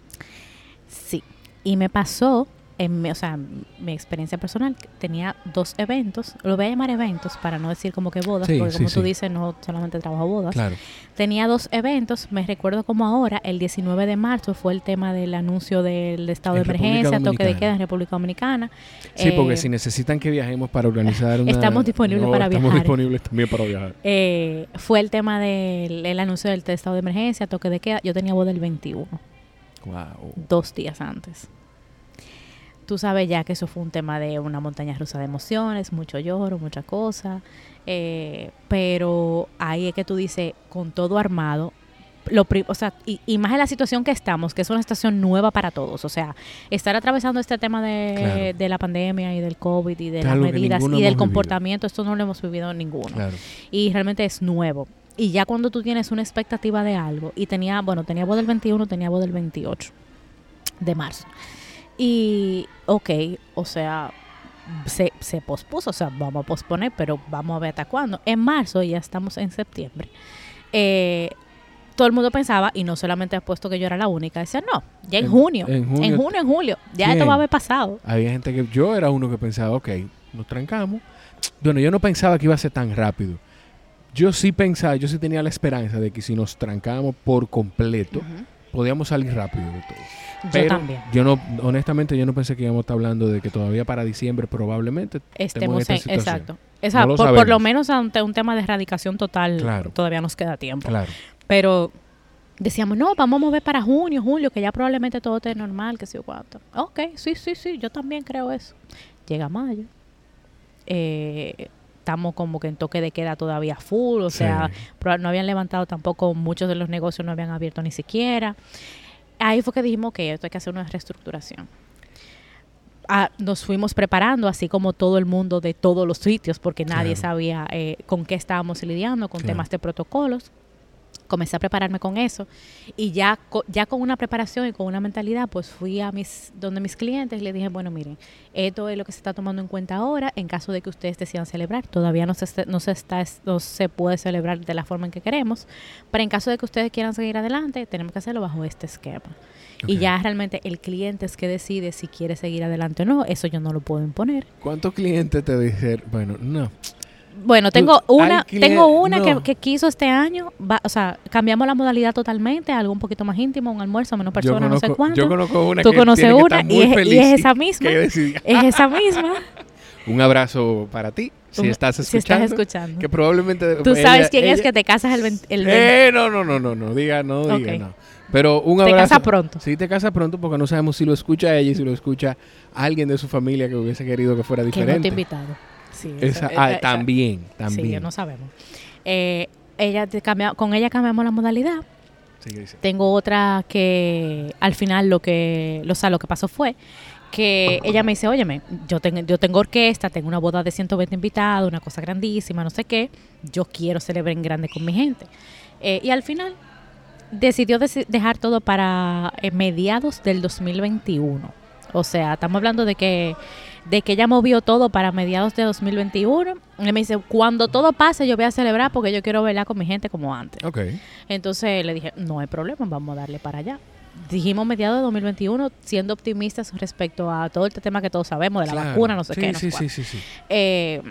Sí, y me pasó en mi, o sea, mi experiencia personal, tenía dos eventos, lo voy a llamar eventos para no decir como que bodas, porque como tú dices, no solamente trabajo bodas. Tenía dos eventos, me recuerdo como ahora, el 19 de marzo fue el tema del anuncio del estado de emergencia, toque de queda en República Dominicana. Sí, porque eh, si necesitan que viajemos para organizar [LAUGHS] una... Estamos disponibles para viajar. Estamos disponibles también para viajar. Eh, fue el tema del anuncio del estado de emergencia, toque de queda. Yo tenía boda el 21. Wow. Dos días antes tú sabes ya que eso fue un tema de una montaña rusa de emociones, mucho lloro, mucha cosa, eh, pero ahí es que tú dices, con todo armado, lo o sea, y, más en la situación que estamos, que es una situación nueva para todos, o sea, estar atravesando este tema de, la pandemia y del COVID y de las medidas y del comportamiento, esto no lo hemos vivido ninguno. Y realmente es nuevo. Y ya cuando tú tienes una expectativa de algo, y tenía, bueno, tenía voz del 21, tenía voz del 28 de marzo. Y, ok, o sea, se, se pospuso, o sea, vamos a posponer, pero vamos a ver hasta cuándo. En marzo, ya estamos en septiembre, eh, todo el mundo pensaba, y no solamente ha puesto que yo era la única, decía, no, ya en, junio, en junio, en julio, ya esto va a haber pasado. Había gente que, yo era uno que pensaba, ok, nos trancamos. Bueno, yo no pensaba que iba a ser tan rápido. Yo sí pensaba, yo sí tenía la esperanza de que si nos trancábamos por completo, podíamos salir rápido de todo. Yo también. Yo no, honestamente, yo no pensé que íbamos a estar hablando de que todavía para diciembre probablemente estemos en, exacto. por, lo menos ante un tema de erradicación total, todavía nos queda tiempo. Claro. Pero decíamos, no, vamos a mover para junio, julio, que ya probablemente todo esté normal, que sé yo cuánto. Ok, sí, sí, sí, yo también creo eso. Llega mayo. Eh, estamos como que en toque de queda todavía full, o sea, no habían levantado tampoco, muchos de los negocios no habían abierto ni siquiera ahí fue que dijimos que esto hay que hacer una reestructuración. Ah, nos fuimos preparando, así como todo el mundo de todos los sitios, porque nadie sabía eh, con qué estábamos lidiando, con temas de protocolos. Comencé a prepararme con eso y ya, ya con una preparación y con una mentalidad, pues fui a mis donde mis clientes y les dije, bueno, miren, esto es lo que se está tomando en cuenta ahora en caso de que ustedes decidan celebrar. Todavía no se, no se, está, no se puede celebrar de la forma en que queremos, pero en caso de que ustedes quieran seguir adelante, tenemos que hacerlo bajo este esquema. Y ya realmente el cliente es que decide si quiere seguir adelante o no, eso yo no lo puedo imponer. ¿Cuántos clientes te dicen, bueno, no, bueno, tengo una, tengo una que, quiso este año, o sea, cambiamos la modalidad totalmente, algo un poquito más íntimo, un almuerzo, menos personas, no sé cuánto. Yo conozco una Tú conoces una y es, esa misma. Es esa misma. un abrazo para ti. Si estás escuchando, si estás escuchando. Que probablemente. Tú sabes quién es que te casas el 20. eh, no, no, no, no, no. Diga, no, diga, no. Pero un abrazo. Te casa pronto. Sí, te casa pronto porque no sabemos si lo escucha ella y si lo escucha alguien de su familia que hubiese querido que fuera diferente. Que no te invitado. Sí, ah, también, también. Sí, no sabemos. Eh, ella cambia, con ella cambiamos la modalidad. Tengo otra que al final lo que, lo, o lo que pasó fue que ella me dice, óyeme, yo tengo, yo tengo orquesta, tengo una boda de 120 invitados, una cosa grandísima, no sé qué, yo quiero celebrar en grande con mi gente. Eh, y al final decidió dejar todo para eh, mediados del 2021. O sea, estamos hablando de que de que ella movió todo para mediados de 2021. Y me dice, cuando todo pase yo voy a celebrar porque yo quiero verla con mi gente como antes. Okay. Entonces le dije, no hay problema, vamos a darle para allá. Dijimos mediados de 2021, siendo optimistas respecto a todo este tema que todos sabemos, de la vacuna, no sé qué. Sí, sí, sí, sí. Eh,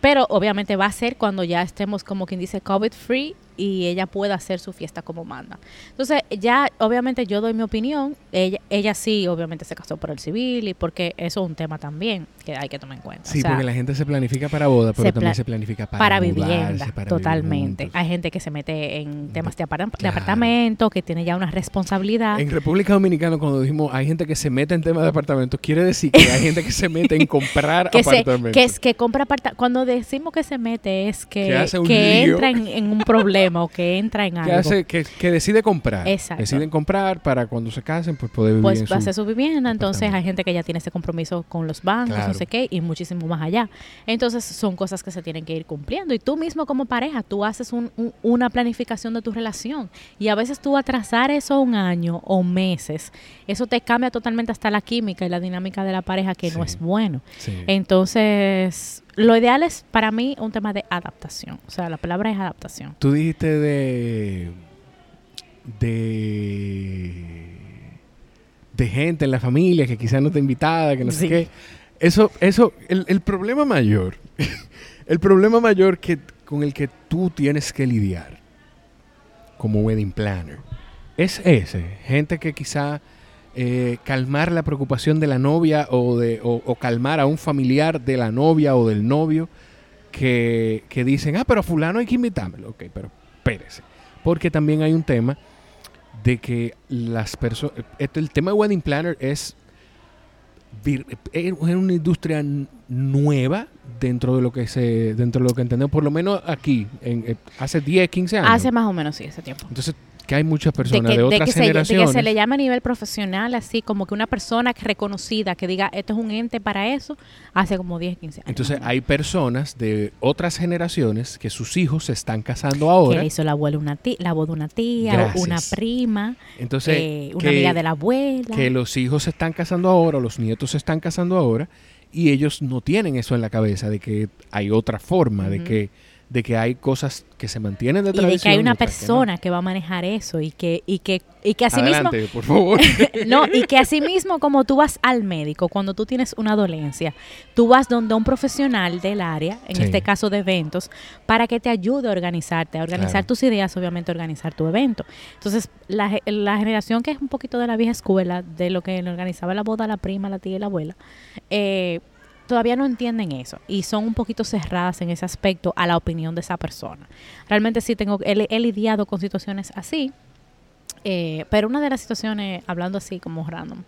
pero obviamente va a ser cuando ya estemos, como quien dice, COVID free y ella pueda hacer su fiesta como manda. Entonces, ya obviamente yo doy mi opinión. Ella, ella sí, obviamente se casó por el civil y porque eso es un tema también que hay que tomar en cuenta. Sí, porque la gente se planifica para boda, pero también se planifica para, para vivienda. totalmente. hay gente que se mete en temas de, apartamento, que tiene ya una responsabilidad. En República Dominicana, cuando dijimos hay gente que se mete en temas de apartamento, quiere decir que hay gente que se mete en [LAUGHS] comprar apartamentos. que es que compra apartamentos. Cuando decimos que se mete, es que, que, entra en un problema [LAUGHS] o que entra en algo. Que, hace, que, decide comprar. Exacto. Deciden comprar para cuando se casen, pues poder vivir pues en va a ser su vivienda. Entonces hay gente que ya tiene ese compromiso con los bancos, no sé qué, y muchísimo más allá. Entonces son cosas que se tienen que ir cumpliendo. Y tú mismo como pareja, tú haces una planificación de tu relación. Y a veces tú atrasar eso un año o meses, eso te cambia totalmente hasta la química y la dinámica de la pareja, que no es bueno. Entonces lo ideal es para mí un tema de adaptación. O sea, la palabra es adaptación. Tú dijiste de. de. de gente en la familia que quizás no está invitada, que no sé qué. Eso, eso, el, el problema mayor, [LAUGHS] el problema mayor que, con el que tú tienes que lidiar como wedding planner es ese. Gente que quizá eh, calmar la preocupación de la novia o, de, o, calmar a un familiar de la novia o del novio que, dicen, ah, pero fulano hay que invitármelo. Ok, pero espérese. Porque también hay un tema de que las personas... El tema de Wedding Planner es, es una industria nueva dentro de lo que se dentro de lo que entendemos por lo menos aquí en, eh, hace 10 15 años hace más o menos sí ese tiempo entonces que hay muchas personas de, otras generaciones. de que se le llama a nivel profesional, así como que una persona reconocida que diga, esto es un ente para eso, hace como 10, 15 años. Entonces hay personas de otras generaciones que sus hijos se están casando ahora. Que hizo la abuela una tía, la voz de una tía, una prima, Entonces, eh, una amiga de la abuela. Que los hijos se están casando ahora, los nietos se están casando ahora, y ellos no tienen eso en la cabeza de que hay otra forma, de que de que hay cosas que se mantienen de tradición. Y de que hay una persona que, va a manejar eso y que, y que, y que así Adelante, por favor. [LAUGHS] no, y que así mismo como tú vas al médico cuando tú tienes una dolencia, tú vas donde un profesional del área, en este caso de eventos, para que te ayude a organizarte, a organizar tus ideas, obviamente a organizar tu evento. Entonces, la, la generación que es un poquito de la vieja escuela, de lo que organizaba la boda la prima, la tía y la abuela, eh, todavía no entienden eso y son un poquito cerradas en ese aspecto a la opinión de esa persona. Realmente sí tengo, he, he lidiado con situaciones así, eh, pero una de las situaciones, hablando así como random,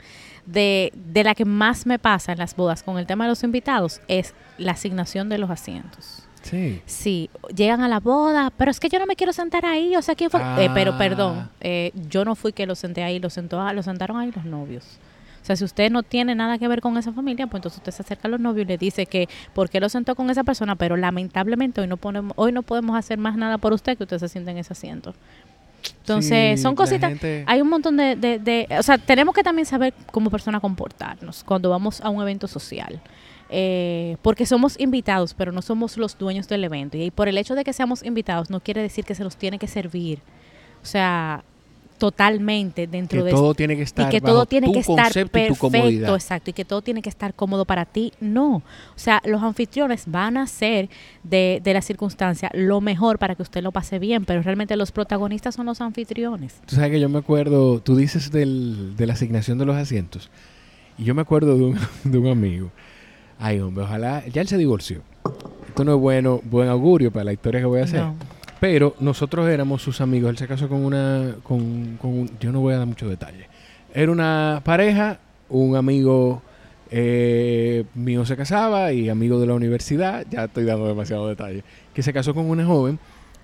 de, de la que más me pasa en las bodas con el tema de los invitados es la asignación de los asientos. Sí. Sí, llegan a la boda, pero es que yo no me quiero sentar ahí, o sea, ¿quién fue? Eh, pero perdón, ah. eh, yo no fui que lo senté ahí, lo, sentó, lo sentaron ahí los novios. Sea, si usted no tiene nada que ver con esa familia, pues entonces usted se acerca a los novios y le dice que por qué lo sentó con esa persona, pero lamentablemente hoy no, podemos, hoy no podemos hacer más nada por usted que usted se siente en ese asiento. Entonces, Sí, son cositas. gente- Hay un montón de, de, de- O sea, tenemos que también saber como persona comportarnos cuando vamos a un evento social. Eh, porque somos invitados, pero no somos los dueños del evento. Y por el hecho de que seamos invitados, no quiere decir que se nos tiene que servir. O sea, totalmente dentro que de todo tiene que estar y que todo tiene que estar perfecto, exacto, y que todo tiene que estar cómodo para ti. No, o sea, los anfitriones van a hacer de, de la circunstancia lo mejor para que usted lo pase bien, pero realmente los protagonistas son los anfitriones. Tú sabes que yo me acuerdo, tú dices del, de la asignación de los asientos, y yo me acuerdo de un, [LAUGHS] de un amigo. Ay, hombre, ojalá, ya él se divorció. Esto no es bueno, buen augurio para la historia que voy a hacer. No. Pero nosotros éramos sus amigos. Él se casó con una, con, con un- yo no voy a dar muchos detalles. Era una pareja, un amigo eh, mío se casaba y amigo de la universidad, ya estoy dando demasiados detalles, que se casó con una joven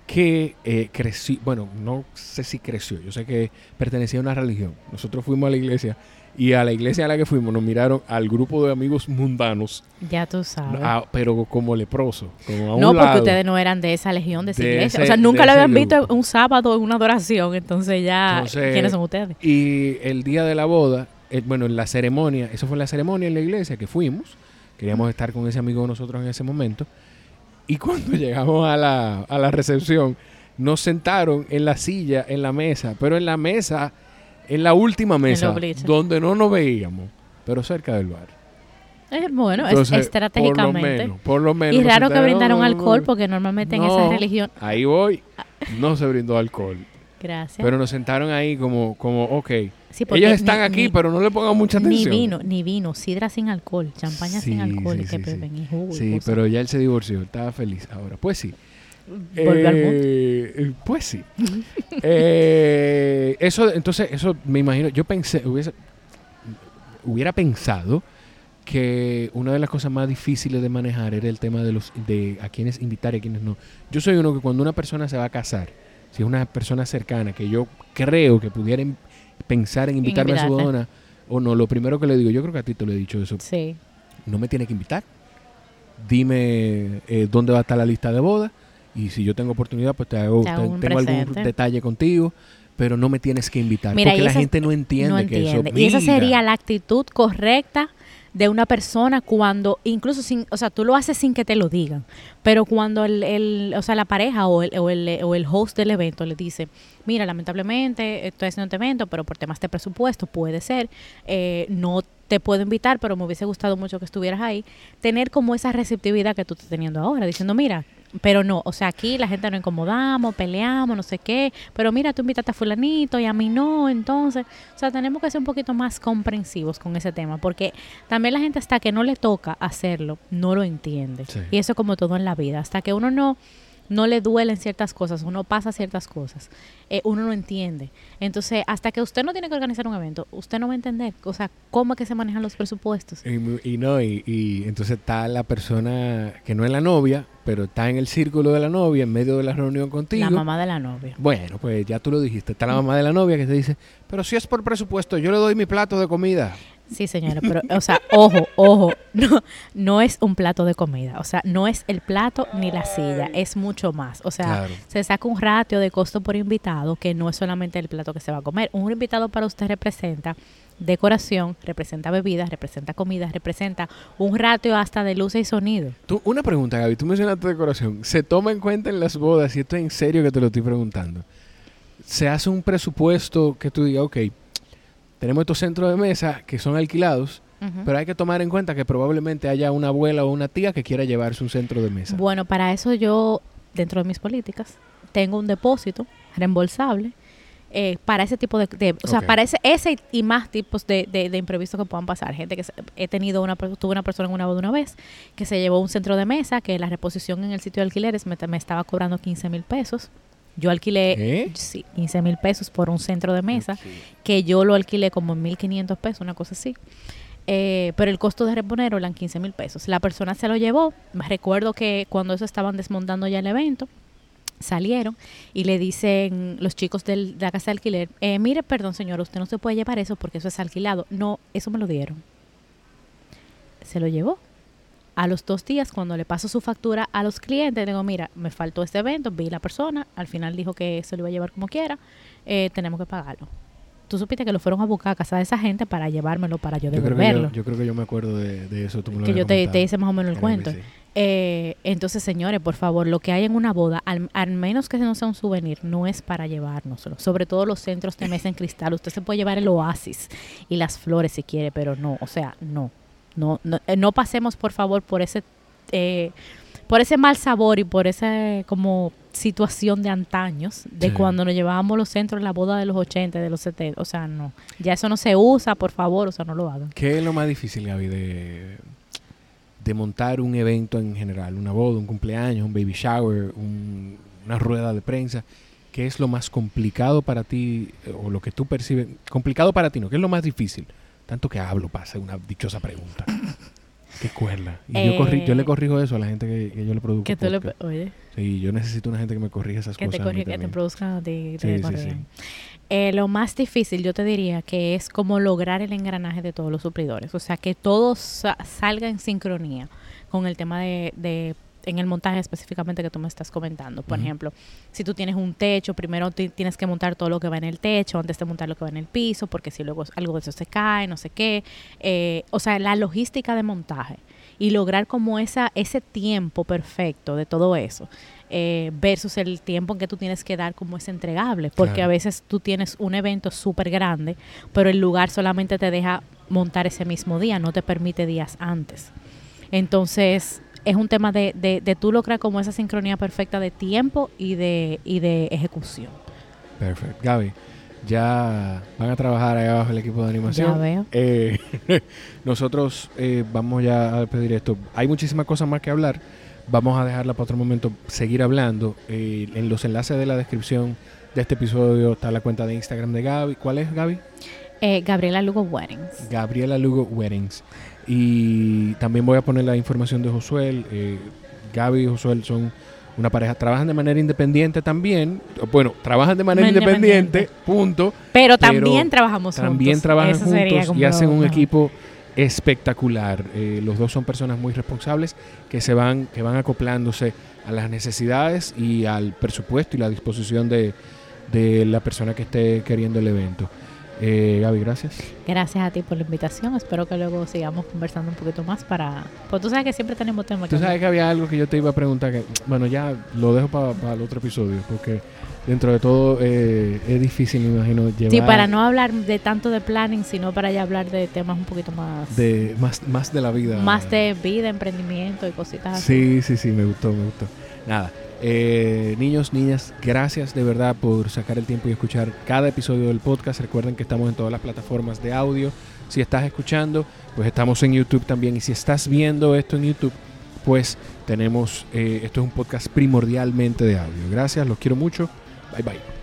que eh, creció, bueno, no sé si creció, yo sé que pertenecía a una religión. Nosotros fuimos a la iglesia y a la iglesia a la que fuimos nos miraron al grupo de amigos mundanos, Ya tú sabes. ah, pero como leproso, como a un no, porque lado. ustedes no eran de esa legión, de esa De iglesia. ese- o sea, nunca lo habían visto un sábado en una adoración, entonces ya, Entonces, ¿quiénes son ustedes? Y el día de la boda, eh, bueno, en la ceremonia, eso fue en la ceremonia en la iglesia que fuimos. Queríamos estar con ese amigo de nosotros en ese momento. Y cuando [LAUGHS] llegamos a la, a la recepción, nos sentaron en la silla, en la mesa, pero en la mesa, en la última mesa, donde no nos veíamos, pero cerca del bar. Eh, bueno, es estratégicamente. Por lo menos, por lo menos. y raro que brindaron no, alcohol, porque normalmente en esa religión. Ahí voy. No se brindó alcohol. Gracias. Pero nos sentaron ahí como, como ok. Sí, Ellos están ni- aquí, ni- pero no le pongan mucha Ni atención. vino, ni vino, sidra sin alcohol, champaña Sí, sin alcohol, sí, que sí, sí. beben y jugo Sí, pero ya él se divorció, estaba feliz ahora. Pues sí. Volvió al mundo. Eh, eh, Pues sí. [LAUGHS] Eh, eso, entonces, eso me imagino, yo pensé, hubiese, hubiera pensado que una de las cosas más difíciles de manejar era el tema de los de a quienes invitar y a quienes no. Yo soy uno que cuando una persona se va a casar, si es una persona cercana que yo creo que pudiera in- pensar en invitarme a su boda o no, lo primero que le digo, yo creo que a ti te lo he dicho eso, Sí. no me tiene que invitar. Dime eh, dónde va a estar la lista de boda y si yo tengo oportunidad, pues te hago, Te hago te- un tengo algún detalle contigo, pero no me tienes que invitar Mira, porque la gente no entiende, no que eso y esa sería la actitud correcta de una persona cuando, incluso sin, o sea, tú lo haces sin que te lo digan, pero cuando el, el- o sea, la pareja o el, o, el, o el host del evento le dice, mira, lamentablemente estoy haciendo este evento, pero por temas de presupuesto puede ser, eh, no te puedo invitar, pero me hubiese gustado mucho que estuvieras ahí, tener como esa receptividad que tú estás teniendo ahora, diciendo, mira, pero no, o sea, aquí la gente nos incomodamos, peleamos, no sé qué, pero mira, tú invitaste a fulanito y a mí no, entonces, o sea, tenemos que ser un poquito más comprensivos con ese tema, porque también la gente hasta que no le toca hacerlo, no lo entiende. Sí. Y eso como todo en la vida, hasta que uno no no le duelen ciertas cosas, uno pasa ciertas cosas, eh, uno no entiende. Entonces, hasta que usted no tiene que organizar un evento, usted no va a entender, o sea, cómo es que se manejan los presupuestos. Y no, y, y entonces está la persona que no es la novia, pero está en el círculo de la novia, en medio de la reunión contigo. La mamá de la novia. Bueno, pues ya tú lo dijiste. Está la mamá de la novia que te dice, pero si es por presupuesto, yo le doy mi plato de comida. Sí, señora, pero, o sea, ojo, ojo, no, no es un plato de comida, o sea, no es el plato ni la silla, es mucho más. O sea, Claro. se saca un ratio de costo por invitado que no es solamente el plato que se va a comer. Un invitado para usted representa decoración, representa bebidas, representa comida, representa un ratio hasta de luces y sonido. Tú, una pregunta, Gaby. Tú mencionaste decoración. ¿Se toma en cuenta en las bodas, y esto es en serio que te lo estoy preguntando, se hace un presupuesto que tú digas, ok, tenemos estos centros de mesa que son alquilados, pero hay que tomar en cuenta que probablemente haya una abuela o una tía que quiera llevarse un centro de mesa. Bueno, para eso yo, dentro de mis políticas, tengo un depósito reembolsable eh, para ese tipo de, de- o sea, para ese, ese y más tipos de, de, de imprevistos que puedan pasar. Gente que se- he tenido una, tuve una persona en una boda una vez que se llevó un centro de mesa que la reposición en el sitio de alquileres me, me estaba cobrando 15 mil pesos. Yo alquilé ¿Eh? sí, 15 mil pesos por un centro de mesa que yo lo alquilé como en 1.500 pesos, una cosa así. Eh, pero el costo de reponerlo eran 15 mil pesos. La persona se lo llevó. Me Recuerdo que cuando eso estaban desmontando ya el evento, salieron y le dicen los chicos del- de la casa de alquiler, eh, mire, perdón señor, usted no se puede llevar eso porque eso es alquilado. No, eso me lo dieron. Se lo llevó. A los dos días, cuando le paso su factura a los clientes, digo, mira, me faltó este evento, vi la persona, al final dijo que se lo iba a llevar como quiera, eh, tenemos que pagarlo. Tú supiste que lo fueron a buscar a casa de esa gente para llevármelo, para yo Yo creo, devolverlo. yo, yo creo que yo me acuerdo de, de eso. Tú me lo que yo te, te hice más o menos el cuento. Eh, entonces, señores, por favor, lo que hay en una boda, al, al menos que no sea un souvenir, no es para llevárnoslo. Sobre todo los centros de mesa en cristal. Usted se puede llevar el oasis y las flores si quiere, pero no, o sea, no. No, no, eh, no pasemos, por favor, por ese, eh, por ese mal sabor y por esa como situación de antaños, de Sí. cuando nos llevábamos los centros en la boda de los 80, de los 70. O sea, no. Ya eso no se usa, por favor, o sea, no lo hagan. ¿Qué es lo más difícil, Gaby, de, de montar un evento en general? Una boda, un cumpleaños, un baby shower, un- una rueda de prensa. ¿Qué es lo más complicado para ti eh, o lo que tú percibes? Complicado para ti, ¿no? ¿Qué es lo más difícil? Tanto que hablo para hacer una dichosa pregunta. [LAUGHS] Qué cuerda. Y yo, corri- yo le Eh, corrijo eso a la gente que, que yo le produzco. Que tú le, podcast. oye, Sí, yo necesito una gente que me corrija esas que te, cosas. a mí corri- que te produzcan Sí, te sí, corrijan. sí. Eh, lo más difícil, yo te diría, que es como lograr el engranaje de todos los suplidores. O sea, que todo sa- salga en sincronía con el tema de, de- en el montaje específicamente que tú me estás comentando. Por ejemplo, si tú tienes un techo, primero ti- tienes que montar todo lo que va en el techo antes de montar lo que va en el piso, porque si luego algo de eso se cae, no sé qué. Eh, o sea, la logística de montaje y lograr como esa, ese tiempo perfecto de todo eso. eh, versus el tiempo en que tú tienes que dar como es entregable, porque Claro. a veces tú tienes un evento súper grande, pero el lugar solamente te deja montar ese mismo día, no te permite días antes. Entonces, es un tema de, de, de tú lograr como esa sincronía perfecta de tiempo y de, y de ejecución. Perfecto. Gaby, ya van a trabajar ahí abajo el equipo de animación. Ya veo. Eh, [LAUGHS] nosotros eh, vamos ya a pedir esto. Hay muchísimas cosas más que hablar. Vamos a dejarla para otro momento, seguir hablando. Eh, en los enlaces de la descripción de este episodio está la cuenta de Instagram de Gaby. ¿Cuál es Gaby? Eh, Gabriela Lugo Weddings. Gabriela Lugo Weddings. Y también voy a poner la información de Josuel. Eh, Gaby y Josuel son una pareja, trabajan de manera independiente también. Bueno, trabajan de manera Independiente. independiente, punto. Pero Pero también trabajamos También juntos. trabajan Eso sería juntos y hacen un equipo espectacular. Eh, los dos son personas muy responsables que se van, que van acoplándose a las necesidades y al presupuesto y la disposición de, de la persona que esté queriendo el evento. Eh, Gaby, gracias. Gracias a ti por la invitación. Espero que luego sigamos conversando un poquito más para... Pues tú sabes que siempre tenemos temas. Tú sabes que había algo que yo te iba a preguntar, que bueno, ya lo dejo para el otro episodio, porque dentro de todo eh, es difícil, me imagino, llevar Sí, para no hablar de tanto de planning, sino para ya hablar de temas un poquito más... de, más, más de la vida. más de vida, emprendimiento y cositas así. Sí, sí, sí, me gustó, me gustó. Nada, eh, niños, niñas, gracias de verdad por sacar el tiempo y escuchar cada episodio del podcast. Recuerden que estamos en todas las plataformas de audio. Si estás escuchando, pues estamos en YouTube también. Y si estás viendo esto en YouTube, pues tenemos, eh, esto es un podcast primordialmente de audio. Gracias, los quiero mucho. Bye bye.